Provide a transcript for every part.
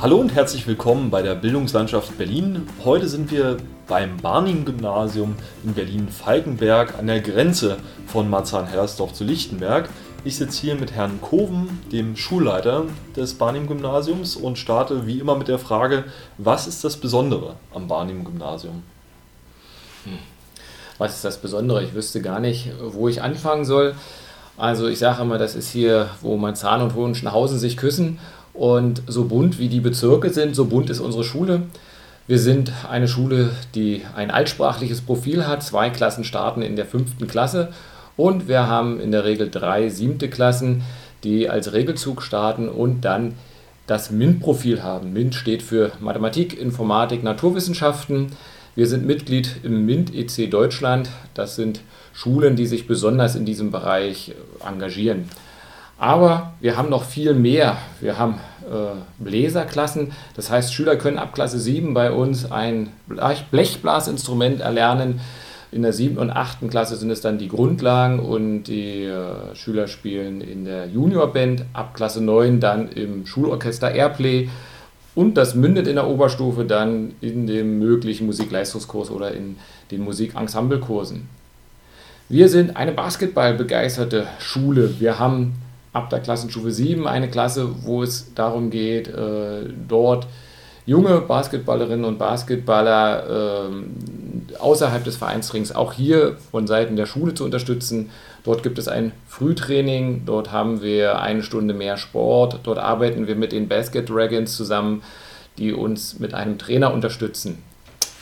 Hallo und herzlich willkommen bei der Bildungslandschaft Berlin. Heute sind wir beim Barnim-Gymnasium in Berlin-Falkenberg an der Grenze von Marzahn-Hellersdorf zu Lichtenberg. Ich sitze hier mit Herrn Koven, dem Schulleiter des Barnim-Gymnasiums und starte wie immer mit der Frage, was ist das Besondere am Barnim-Gymnasium? Hm. Was ist das Besondere? Ich wüsste gar nicht, wo ich anfangen soll. Also ich sage immer, das ist hier, wo Marzahn und Hohenschenhausen sich küssen und so bunt wie die Bezirke sind, so bunt ist unsere Schule. Wir sind eine Schule, die ein altsprachliches Profil hat. Zwei Klassen starten in der fünften Klasse und wir haben in der Regel drei siebte Klassen, die als Regelzug starten und dann das MINT-Profil haben. MINT steht für Mathematik, Informatik, Naturwissenschaften. Wir sind Mitglied im MINT EC Deutschland. Das sind Schulen, die sich besonders in diesem Bereich engagieren. Aber wir haben noch viel mehr. Wir haben äh, Bläserklassen, das heißt, Schüler können ab Klasse 7 bei uns ein Blechblasinstrument erlernen. In der 7. und 8. Klasse sind es dann die Grundlagen und die äh, Schüler spielen in der Juniorband, ab Klasse 9 dann im Schulorchester Airplay und das mündet in der Oberstufe dann in dem möglichen Musikleistungskurs oder in den Musikensemblekursen. Wir sind eine basketballbegeisterte Schule. Wir haben ab der Klassenstufe 7 eine Klasse, wo es darum geht, äh, dort junge Basketballerinnen und Basketballer äh, außerhalb des Vereinsrings auch hier von Seiten der Schule zu unterstützen. Dort gibt es ein Frühtraining, dort haben wir eine Stunde mehr Sport, dort arbeiten wir mit den Basket Dragons zusammen, die uns mit einem Trainer unterstützen.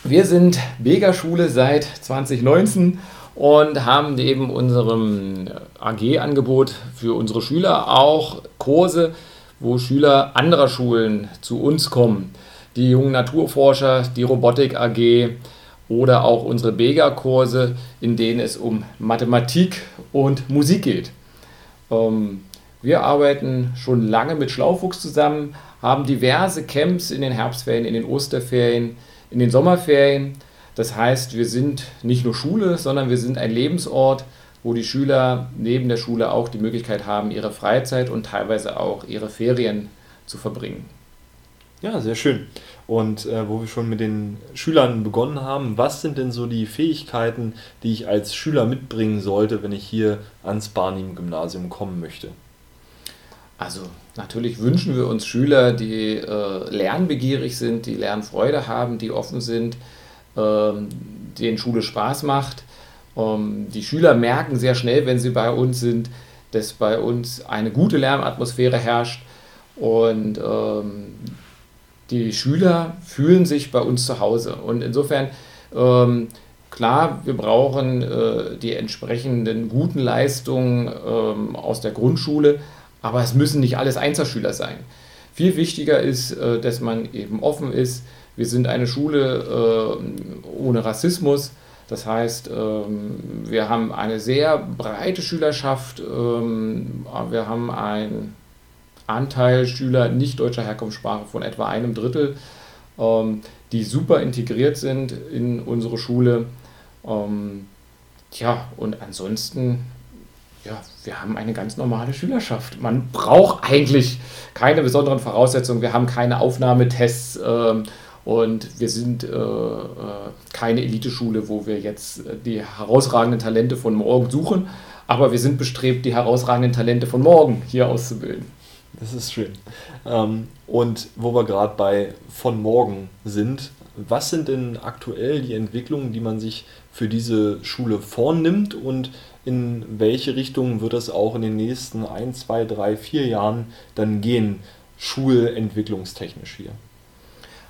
Wir sind Bega-Schule seit 2019 und haben neben unserem AG-Angebot für unsere Schüler auch Kurse, wo Schüler anderer Schulen zu uns kommen. Die jungen Naturforscher, die Robotik AG oder auch unsere Bega-Kurse, in denen es um Mathematik und Musik geht. Ähm, wir arbeiten schon lange mit Schlaufuchs zusammen, haben diverse Camps in den Herbstferien, in den Osterferien, in den Sommerferien das heißt, wir sind nicht nur Schule, sondern wir sind ein Lebensort, wo die Schüler neben der Schule auch die Möglichkeit haben, ihre Freizeit und teilweise auch ihre Ferien zu verbringen. Ja, sehr schön. Und äh, wo wir schon mit den Schülern begonnen haben, was sind denn so die Fähigkeiten, die ich als Schüler mitbringen sollte, wenn ich hier ans Barnim-Gymnasium kommen möchte? Also natürlich wünschen wir uns Schüler, die äh, lernbegierig sind, die Lernfreude haben, die offen sind, ähm, denen Schule Spaß macht. Ähm, die Schüler merken sehr schnell, wenn sie bei uns sind, dass bei uns eine gute Lernatmosphäre herrscht und ähm, die Schüler fühlen sich bei uns zu Hause. Und insofern, ähm, klar, wir brauchen äh, die entsprechenden guten Leistungen ähm, aus der Grundschule, aber es müssen nicht alles Einzelschüler sein. Viel wichtiger ist, äh, dass man eben offen ist, wir sind eine Schule äh, ohne Rassismus. Das heißt, ähm, wir haben eine sehr breite Schülerschaft. Ähm, wir haben einen Anteil Schüler nicht deutscher Herkunftssprache von etwa einem Drittel, ähm, die super integriert sind in unsere Schule. Ähm, tja, und ansonsten, ja, wir haben eine ganz normale Schülerschaft. Man braucht eigentlich keine besonderen Voraussetzungen. Wir haben keine Aufnahmetests. Und wir sind äh, äh, keine Eliteschule, wo wir jetzt äh, die herausragenden Talente von morgen suchen, aber wir sind bestrebt, die herausragenden Talente von morgen hier auszubilden. Das ist schön. Ähm, und wo wir gerade bei von morgen sind, was sind denn aktuell die Entwicklungen, die man sich für diese Schule vornimmt und in welche Richtung wird es auch in den nächsten ein, zwei, drei, vier Jahren dann gehen, schulentwicklungstechnisch hier?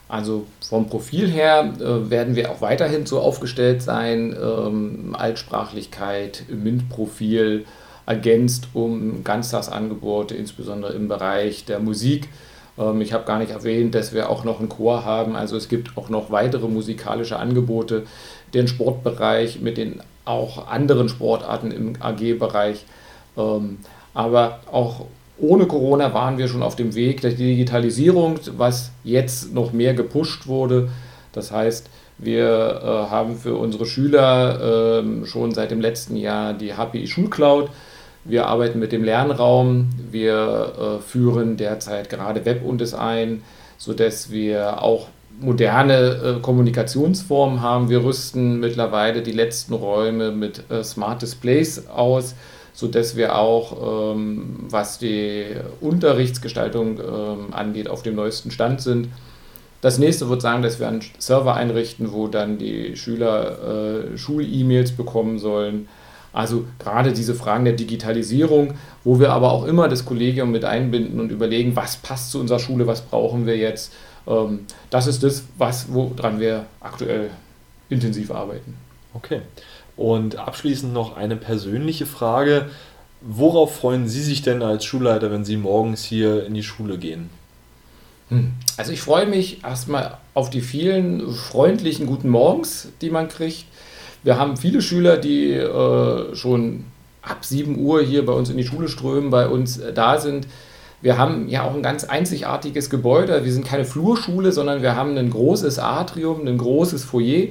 Also vom Profil her äh, werden wir auch weiterhin so aufgestellt sein, ähm, Altsprachlichkeit, MINT-Profil ergänzt um Ganztagsangebote, insbesondere im Bereich der Musik. Ähm, ich habe gar nicht erwähnt, dass wir auch noch einen Chor haben, also es gibt auch noch weitere musikalische Angebote, den Sportbereich mit den auch anderen Sportarten im AG-Bereich. Ähm, aber auch ohne Corona waren wir schon auf dem Weg der Digitalisierung, was jetzt noch mehr gepusht wurde. Das heißt, wir äh, haben für unsere Schüler äh, schon seit dem letzten Jahr die HPI Schulcloud. Wir arbeiten mit dem Lernraum. Wir äh, führen derzeit gerade Webundes ein. sodass wir auch moderne äh, Kommunikationsformen haben. Wir rüsten mittlerweile die letzten Räume mit äh, Smart Displays aus, sodass wir auch, ähm, was die Unterrichtsgestaltung ähm, angeht, auf dem neuesten Stand sind. Das nächste wird sagen, dass wir einen Server einrichten, wo dann die Schüler äh, Schul-E-Mails bekommen sollen. Also gerade diese Fragen der Digitalisierung, wo wir aber auch immer das Kollegium mit einbinden und überlegen, was passt zu unserer Schule, was brauchen wir jetzt. Ähm, das ist das, was, woran wir aktuell intensiv arbeiten. Okay. Und abschließend noch eine persönliche Frage. Worauf freuen Sie sich denn als Schulleiter, wenn Sie morgens hier in die Schule gehen? Hm. Also ich freue mich erstmal auf die vielen freundlichen guten Morgens, die man kriegt. Wir haben viele Schüler, die äh, schon ab 7 Uhr hier bei uns in die Schule strömen, bei uns äh, da sind. Wir haben ja auch ein ganz einzigartiges Gebäude. Wir sind keine Flurschule, sondern wir haben ein großes Atrium, ein großes Foyer,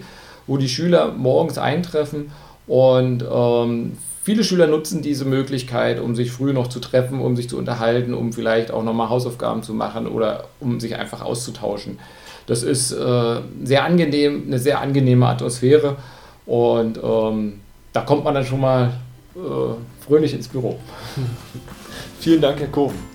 wo die Schüler morgens eintreffen und ähm, Viele Schüler nutzen diese Möglichkeit, um sich früh noch zu treffen, um sich zu unterhalten, um vielleicht auch nochmal Hausaufgaben zu machen oder um sich einfach auszutauschen. Das ist äh, sehr angenehm, eine sehr angenehme Atmosphäre und ähm, da kommt man dann schon mal äh, fröhlich ins Büro. Vielen Dank, Herr Koven.